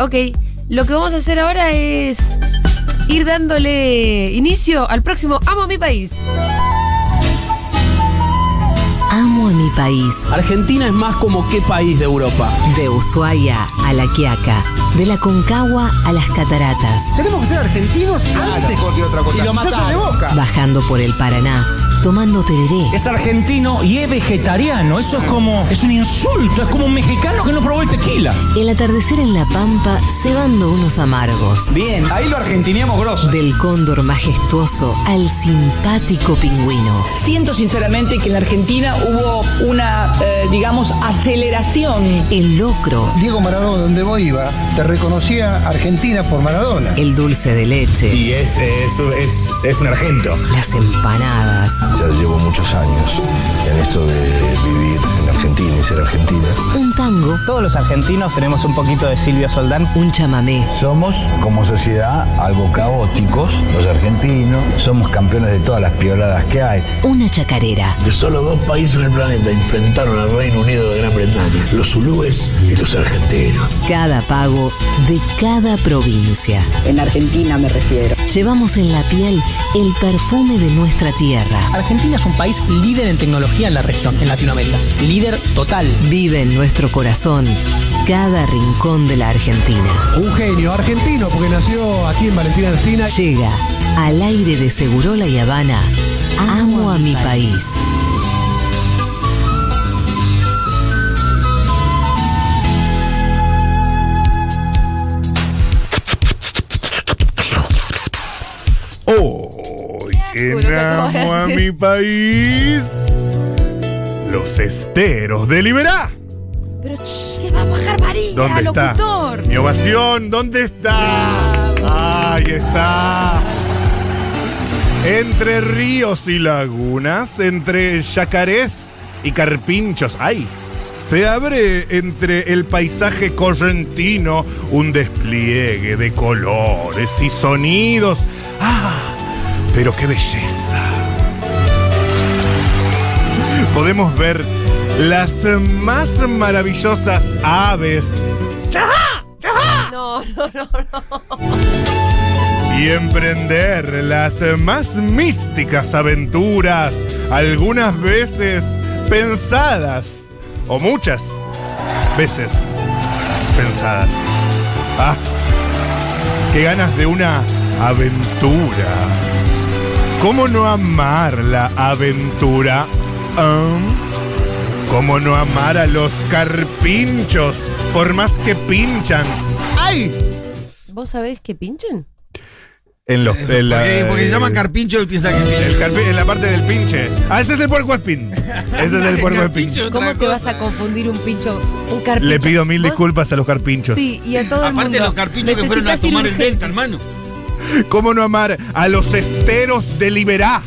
Ok, lo que vamos a hacer ahora es ir dándole inicio al próximo Amo a mi país. Amo a mi país. Argentina es más como qué país de Europa. De Ushuaia a La Quiaca. De la Concagua a las Cataratas. Tenemos que ser argentinos antes de cualquier otra cosa. Y lo soy de mataron. boca. Bajando por el Paraná. Tomando tereré. Es argentino y es vegetariano. Eso es como. Es un insulto. Es como un mexicano que no probó el tequila. El atardecer en La Pampa cebando unos amargos. Bien, ahí lo argentineamos grosso. Del cóndor majestuoso al simpático pingüino. Siento sinceramente que en la Argentina hubo una, eh, digamos, aceleración. El locro. Diego Maradona, donde vos iba, te reconocía Argentina por Maradona. El dulce de leche. Y es, es, es, es un argento. Las empanadas. Ya llevo muchos años en esto de vivir Argentina y ser argentina. Un tango. Todos los argentinos tenemos un poquito de Silvio Soldán. Un chamamé. Somos, como sociedad, algo caóticos, los argentinos. Somos campeones de todas las pioladas que hay. Una chacarera. De solo dos países en el planeta enfrentaron al Reino Unido de Gran Bretaña, los zulúes y los argentinos. Cada pago de cada provincia. En Argentina me refiero. Llevamos en la piel el perfume de nuestra tierra. Argentina es un país líder en tecnología en la región, en Latinoamérica. Líder total. Vive en nuestro corazón cada rincón de la Argentina. Un genio argentino porque nació aquí en Valentina Encina. Llega al aire de Segurola y Habana. Amo a mi país. En que acabo de Amo a mi país. Los esteros de Liberá. Pero shh, que va a bajar María, ¿Dónde está? locutor. Mi ovación, ¿dónde está? Ahí está. Entre ríos y lagunas, entre yacarés y carpinchos, ¡ay! Se abre entre el paisaje correntino un despliegue de colores y sonidos. ¡Ah! Pero qué belleza. Podemos ver las más maravillosas aves No, no, no, no. y emprender las más místicas aventuras, algunas veces pensadas, o muchas veces pensadas. Ah, qué ganas de una aventura. ¿Cómo no amar la aventura? ¿Cómo no amar a los carpinchos por más que pinchan? ¡Ay! ¿Vos sabés que pinchen? En los en la- Porque, porque se llama carpincho, él piensa que el carpi- en la parte del pinche. Ah, ese es el puerco espín. Ese es el puerco espín. ¿Cómo te vas a confundir un pincho, un carpincho? Le pido mil ¿Vos? disculpas a los carpinchos. Sí, y a todo el mundo. Aparte de los carpinchos que fueron a tomar el delta, hermano. ¿Cómo no amar a los esteros de Liberá?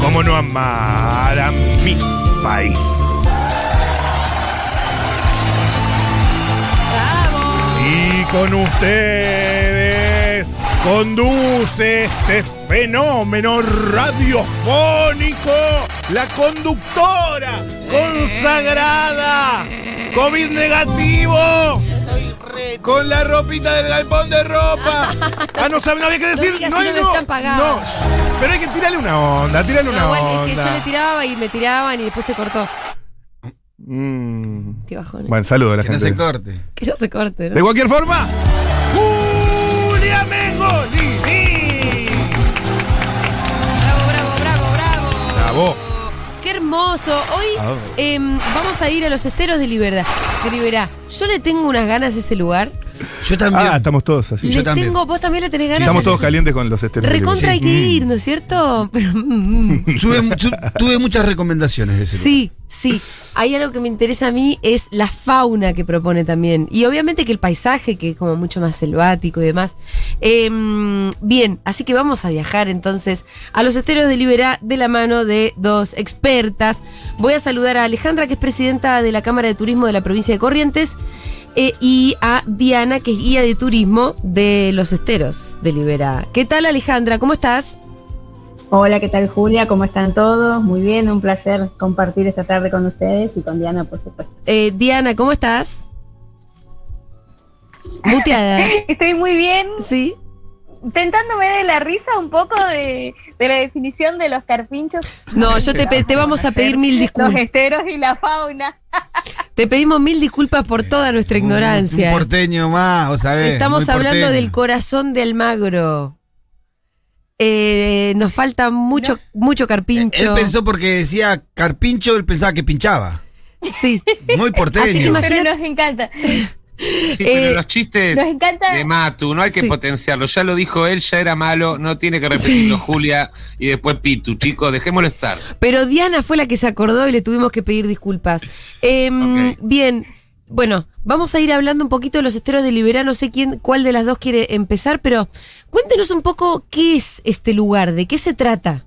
¿Cómo no amar a mi país? ¡Bravo! Y con ustedes conduce este fenómeno radiofónico la conductora consagrada COVID negativo con la ropita del galpón de ropa. Ah, no sabe, no había que decir. No no, si no están no, pero hay que tirarle una onda, tirarle No, una igual es que onda. yo le tiraba y me tiraban y después se cortó. Mm. Qué bajón. Buen saludo a la Que no gente. se corte. Que no se corte, ¿no? De cualquier forma, Julia Mengolini. Bravo, bravo, bravo, bravo. Bravo. Hermoso. Hoy Ah. em, vamos a ir a los esteros de Liberá. De Liberá. Yo le tengo unas ganas a ese lugar. Yo también. Ah, estamos todos así. le también. tengo, vos también le tenés ganas. Estamos todos calientes con los esteros. Recontra hay que Sí. ir, ¿no es cierto? Pero, mm. Tuve, tu- tuve muchas recomendaciones de ese lugar. Sí, sí. Hay algo que me interesa a mí, es la fauna que propone también. Y obviamente que el paisaje, que es como mucho más selvático y demás. Em, bien, así que vamos a viajar entonces a los esteros de Liberá de la mano de dos expertas. Voy a saludar a Alejandra, que es presidenta de la Cámara de Turismo de la provincia de Corrientes. eh, y a Diana, que es guía de turismo de los esteros de Liberá. ¿Qué tal Alejandra? ¿Cómo estás? Hola, ¿qué tal Julia? ¿Cómo están todos? Muy bien, un placer compartir esta tarde con ustedes y con Diana, por supuesto. Eh, Diana, ¿cómo estás? Muteada. Estoy muy bien. Sí. Tentándome de la risa un poco de, de la definición de los carpinchos. No, yo te, te vamos a pedir mil Los disculpas. esteros y la fauna. Te pedimos mil disculpas por toda nuestra ignorancia. Un porteño más, vos sabés. Estamos hablando del corazón de Almagro. Eh, nos falta mucho, mucho carpincho. Él pensó porque decía carpincho, él pensaba que pinchaba. Sí. Muy porteño. Pero nos encanta. Sí, pero Eh, los chistes nos encanta- de Matu, no hay que Sí. potenciarlo. Ya lo dijo él, ya era malo, no tiene que repetirlo Julia y después Pitu, chicos, dejémoslo estar. Pero Diana fue la que se acordó y le tuvimos que pedir disculpas. Em, Bien, bueno, vamos a ir hablando un poquito de los esteros de Liberá. No sé quién, cuál de las dos quiere empezar, pero cuéntenos un poco qué es este lugar, de qué se trata.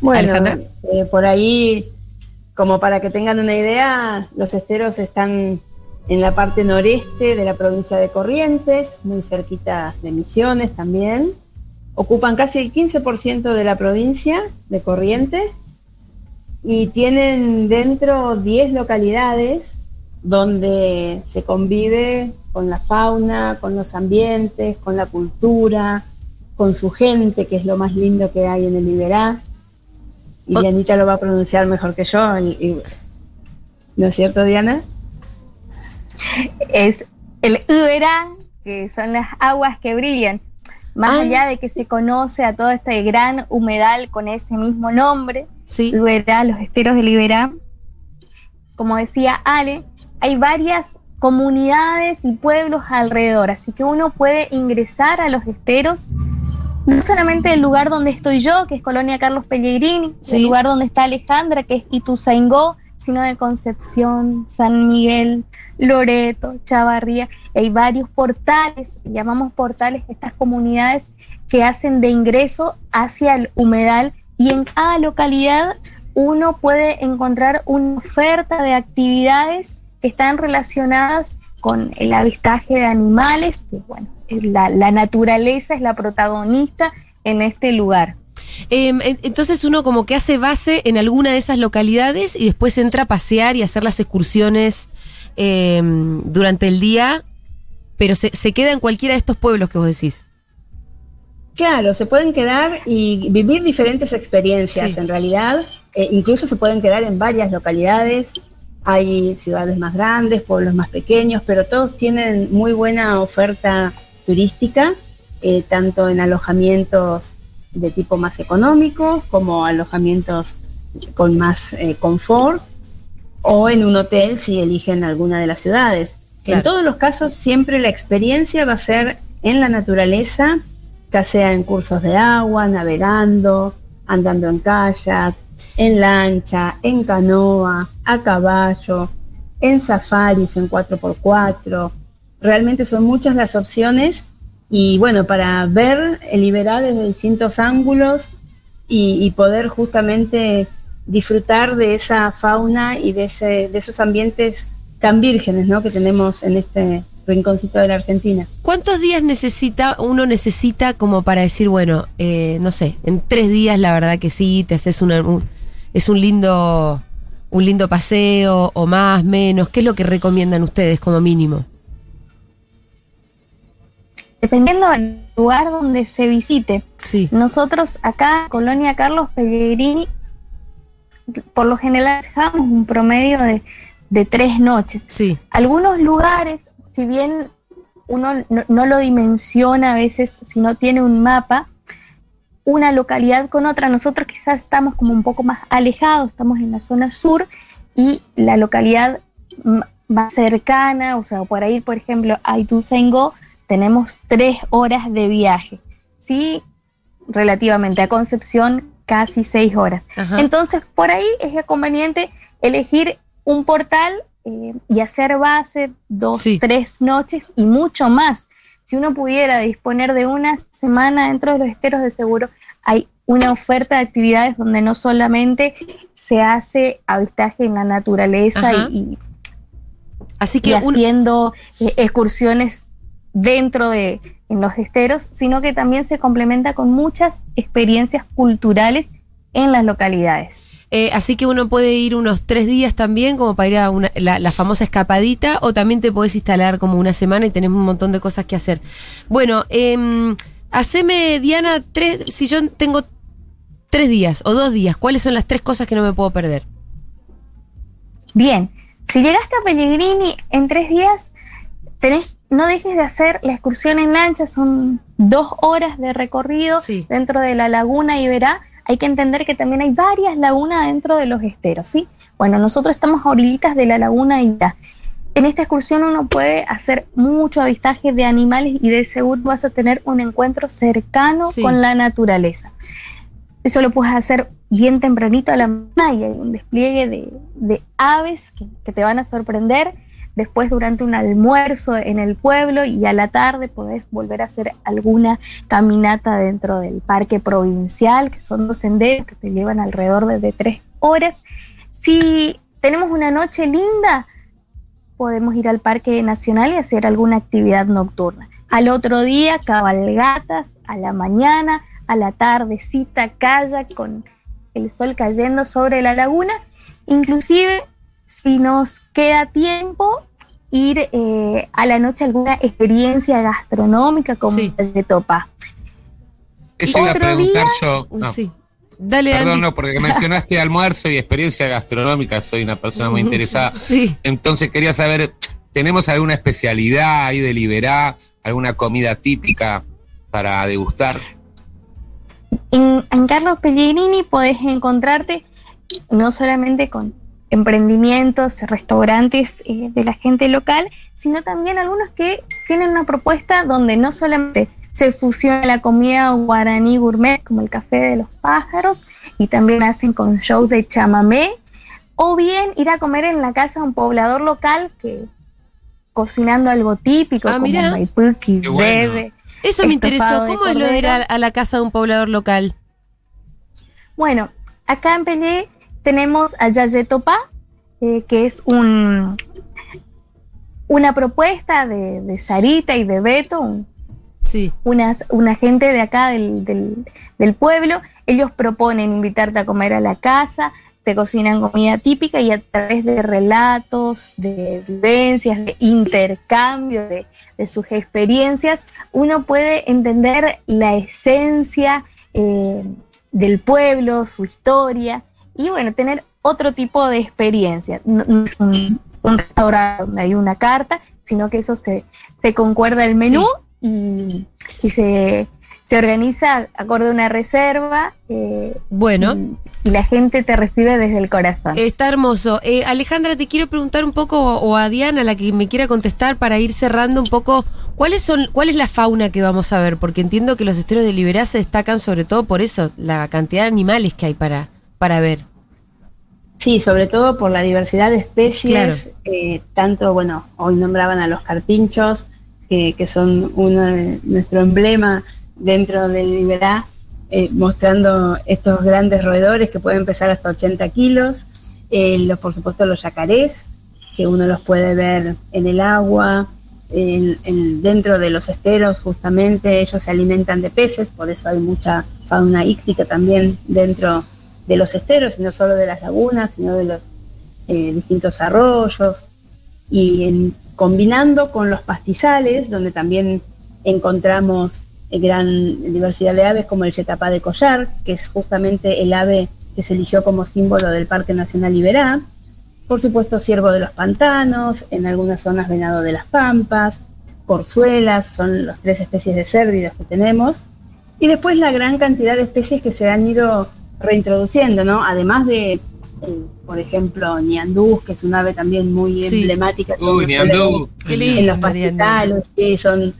Bueno, Alejandra. eh, por ahí, como para que tengan una idea, los esteros están en la parte noreste de la provincia de Corrientes, muy cerquita de Misiones también. Ocupan casi el 15% de la provincia de Corrientes y tienen dentro 10 localidades donde se convive con la fauna, con los ambientes, con la cultura, con su gente, que es lo más lindo que hay en el Iberá. Y Dianita lo va a pronunciar mejor que yo. ¿No es cierto, Diana? es el Uberá, que son las aguas que brillan. Más Ah. allá de que se conoce a todo este gran humedal con ese mismo nombre, Uberá, los esteros del Iberá, como decía Ale, hay varias comunidades y pueblos alrededor, así que uno puede ingresar a los esteros, no solamente del lugar donde estoy yo, que es Colonia Carlos Pellegrini, Sí. el lugar donde está Alejandra, que es Ituzaingó, sino de Concepción, San Miguel, Loreto, Chavarría. Hay varios portales, llamamos portales estas comunidades que hacen de ingreso hacia el humedal y en cada localidad uno puede encontrar una oferta de actividades que están relacionadas con el avistaje de animales, que bueno, la, naturaleza es la protagonista en este lugar. Em, en- entonces uno como que hace base en alguna de esas localidades y después entra a pasear y hacer las excursiones em, durante el día, pero se, se queda en cualquiera de estos pueblos que vos decís. Claro, se pueden quedar y vivir diferentes experiencias Sí. en realidad. Eh, incluso se pueden quedar en varias localidades. Hay ciudades más grandes, pueblos más pequeños, pero todos tienen muy buena oferta turística, eh, tanto en alojamientos de tipo más económico como alojamientos con más eh, confort o en un hotel si eligen alguna de las ciudades. Claro. En todos los casos siempre la experiencia va a ser en la naturaleza, ya sea en cursos de agua, navegando, andando en kayak, en lancha, en canoa, a caballo, en safaris, en 4x4. Realmente son muchas las opciones y bueno, para ver el Iberá desde distintos ángulos y, y poder justamente disfrutar de esa fauna y de, ese, de esos ambientes tan vírgenes ¿no? que tenemos en este rinconcito de la Argentina. ¿Cuántos días necesita uno necesita como para decir, bueno, eh, no sé, en tres días la verdad que sí, te haces una, un- es un lindo, un lindo paseo o más, menos? ¿Qué es lo que recomiendan ustedes como mínimo? Dependiendo del lugar donde se visite. Sí. Nosotros acá, Colonia Carlos Pellegrini, por lo general dejamos un promedio de, de tres noches. Sí. Algunos lugares, si bien uno no, no lo dimensiona a veces si no tiene un mapa, una localidad con otra, nosotros quizás estamos como un poco más alejados, estamos en la zona sur y la localidad m- más cercana, o sea, por ahí, por ejemplo, a Ituzaingó, tenemos tres horas de viaje. Sí, relativamente a Concepción, casi seis horas. Ajá. Entonces, por ahí es conveniente elegir un portal eh, y hacer base dos, Sí. tres noches y mucho más. Si uno pudiera disponer de una semana dentro de los esteros de seguro, hay una oferta de actividades donde no solamente se hace avistaje en la naturaleza Ajá. y, Así que haciendo eh, excursiones dentro de en los esteros, sino que también se complementa con muchas experiencias culturales en las localidades. Eh, así que uno puede ir unos tres días también, como para ir a una- la, la famosa escapadita, o también te podés instalar como una semana y tenés un montón de cosas que hacer. Bueno, eh, haceme, Diana, tres, si yo tengo tres días o dos días, ¿cuáles son las tres cosas que no me puedo perder? Bien, si llegaste a Pellegrini en tres días, tenés, no dejes de hacer la excursión en lancha, son dos horas de recorrido dentro de la laguna Iberá. Hay que entender que también hay varias lagunas dentro de los esteros, ¿sí? Bueno, nosotros estamos a orillitas de la laguna Iberá. En esta excursión uno puede hacer mucho avistaje de animales y de seguro vas a tener un encuentro cercano Sí. con la naturaleza. Eso lo puedes hacer bien tempranito a la mañana y hay un despliegue de, de aves que, que te van a sorprender. Después durante un almuerzo en el pueblo y a la tarde podés volver a hacer alguna caminata dentro del parque provincial, que son dos senderos que te llevan alrededor de, tres horas. Si tenemos una noche linda, podemos ir al Parque Nacional y hacer alguna actividad nocturna. Al otro día, cabalgatas, a la mañana, a la tardecita, kayak con el sol cayendo sobre la laguna. Inclusive, si nos queda tiempo, ir eh, a la noche a alguna experiencia gastronómica como de topa. Eso iba a preguntar día- yo. No. Sí. Dale, Perdón, Andy. no, porque mencionaste almuerzo y experiencia gastronómica, soy una persona muy interesada. Sí. Entonces quería saber, ¿tenemos alguna especialidad ahí de Liberá, alguna comida típica para degustar? En, en Carlos Pellegrini podés encontrarte no solamente con emprendimientos, restaurantes eh, de la gente local, sino también algunos que tienen una propuesta donde no solamente se fusiona la comida guaraní gourmet, como el café de los pájaros, y también hacen con shows de chamamé, o bien ir a comer en la casa de un poblador local que cocinando algo típico, Ah, como maipuki, bueno. bebe, Eso me interesó. ¿Cómo es lo de ir a, a la casa de un poblador local? Bueno, acá en Pelé tenemos a Yayetopa, eh, que es un, una propuesta de, de Sarita y de Beto, un- unas- una gente de acá del, del- del pueblo. Ellos proponen invitarte a comer a la casa, te cocinan comida típica y a través de relatos, de vivencias, de intercambio de, de sus experiencias, uno puede entender la esencia eh, del pueblo, su historia y bueno, tener otro tipo de experiencia. No, no es un, un restaurante donde hay una carta, sino que eso se, se concuerda el menú y, y se, se organiza acorde a una reserva. eh, Bueno. y, y la gente te recibe desde el corazón. Está hermoso. Eh, Alejandra, te quiero preguntar un poco, o a Diana, la que me quiera contestar, para ir cerrando un poco, ¿cuáles son, ¿cuál es la fauna que vamos a ver? Porque entiendo que los esteros de Liberá se destacan sobre todo por eso, la cantidad de animales que hay para, para ver. Sí, sobre todo por la diversidad de especies, Claro. eh, tanto, bueno, hoy nombraban a los carpinchos, que, que son uno de nuestro emblema dentro del Liberá, eh, mostrando estos grandes roedores que pueden pesar hasta 80 kilos, eh, los, por supuesto los yacarés, que uno los puede ver en el agua, en- en- dentro de los esteros justamente, ellos se alimentan de peces, por eso hay mucha fauna íctica también dentro de los esteros, y no solo de las lagunas, sino de los eh, distintos arroyos, y en- combinando con los pastizales, donde también encontramos eh, gran diversidad de aves como el yetapá de collar, que es justamente el ave que se eligió como símbolo del Parque Nacional Iberá. Por supuesto, ciervo de los pantanos, en algunas zonas venado de las pampas, corzuelas, son las tres especies de cérvidos que tenemos. Y después la gran cantidad de especies que se han ido reintroduciendo, ¿no? Además de, eh, por ejemplo, ñandús, que es un ave también muy Sí. emblemática. que Uy, Qué En lindo, los pastizales, sí, son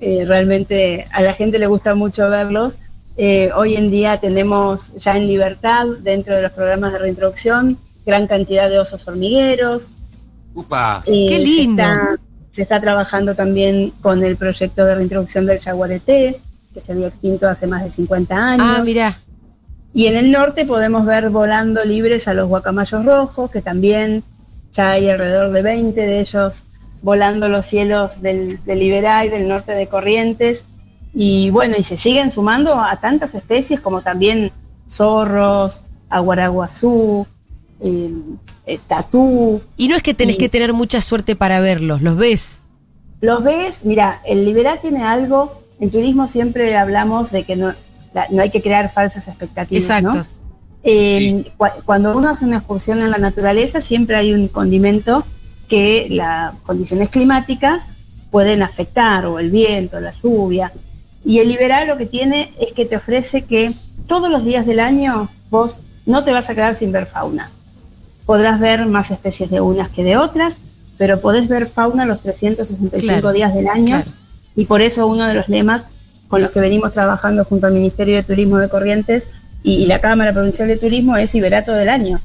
eh, realmente, a la gente le gusta mucho verlos. Eh, hoy en día tenemos ya en libertad, dentro de los programas de reintroducción, gran cantidad de osos hormigueros, Upa. eh, Qué se lindo. está- Se está, trabajando también con el proyecto de reintroducción del jaguareté, que se había extinto hace más de 50 años. Ah, mirá. Y en el norte podemos ver volando libres a los guacamayos rojos, que también ya hay alrededor de 20 de ellos volando los cielos del, del y del norte de Corrientes. Y bueno, y se siguen sumando a tantas especies como también zorros, Aguaraguazú, eh, eh, Tatú. Y no es que tenés Y- que tener mucha suerte para verlos, los ves. Los ves, mira, el Liberá tiene algo, en turismo siempre hablamos de que no, la- no hay que crear falsas expectativas, Exacto. ¿no? Eh, cua- Cuando uno hace una excursión en la naturaleza, siempre hay un condimento que las condiciones climáticas pueden afectar, o el viento, la lluvia. Y el Liberá lo que tiene es que te ofrece que todos los días del año vos no te vas a quedar sin ver fauna. Podrás ver más especies de unas que de otras, pero podés ver fauna los 365 Claro, días del año. claro. Y por eso uno de los lemas con los que venimos trabajando junto al Ministerio de Turismo de Corrientes y, y la Cámara Provincial de Turismo es Iberá todo el año.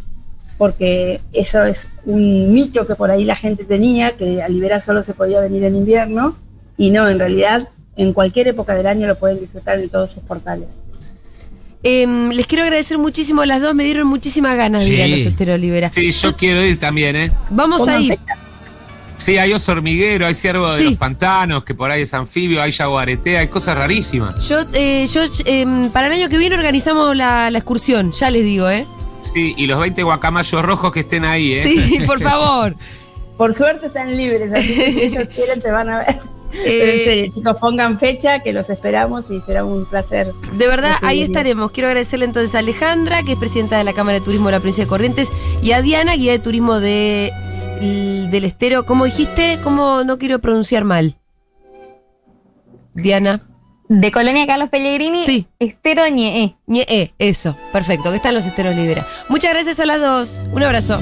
Porque eso es un mito que por ahí la gente tenía, que al Iberá solo se podía venir en invierno, y no, en realidad en cualquier época del año lo pueden disfrutar en todos sus portales. Em, les quiero agradecer muchísimo a las dos, me dieron muchísimas ganas de ir a los Esteros Olivera. Sí, yo quiero ir también, ¿eh? Vamos a ir. fecha. Sí, hay oso hormiguero, hay ciervo de Sí. los pantanos, que por ahí es anfibio, hay jaguaretea, hay cosas rarísimas. Yo, eh, yo em, para el año que viene organizamos la, la excursión, ya les digo, ¿eh? Sí, y los 20 guacamayos rojos que estén ahí, ¿eh? Sí, por favor. Por suerte están libres, así que si ellos quieren te van a ver. Pero en serio, chicos, pongan fecha, que los esperamos y será un placer. De verdad, ahí estaremos. Quiero agradecerle entonces a Alejandra, que es presidenta de la Cámara de Turismo de la Provincia de Corrientes, y a Diana, guía de turismo de, del Estero. ¿Cómo dijiste? ¿Cómo no quiero pronunciar mal? Diana. De Colonia Carlos Pellegrini, Sí. Estero Ñeé. Ñe, eso, perfecto, que están los Esteros Libera. Muchas gracias a las dos. Un abrazo.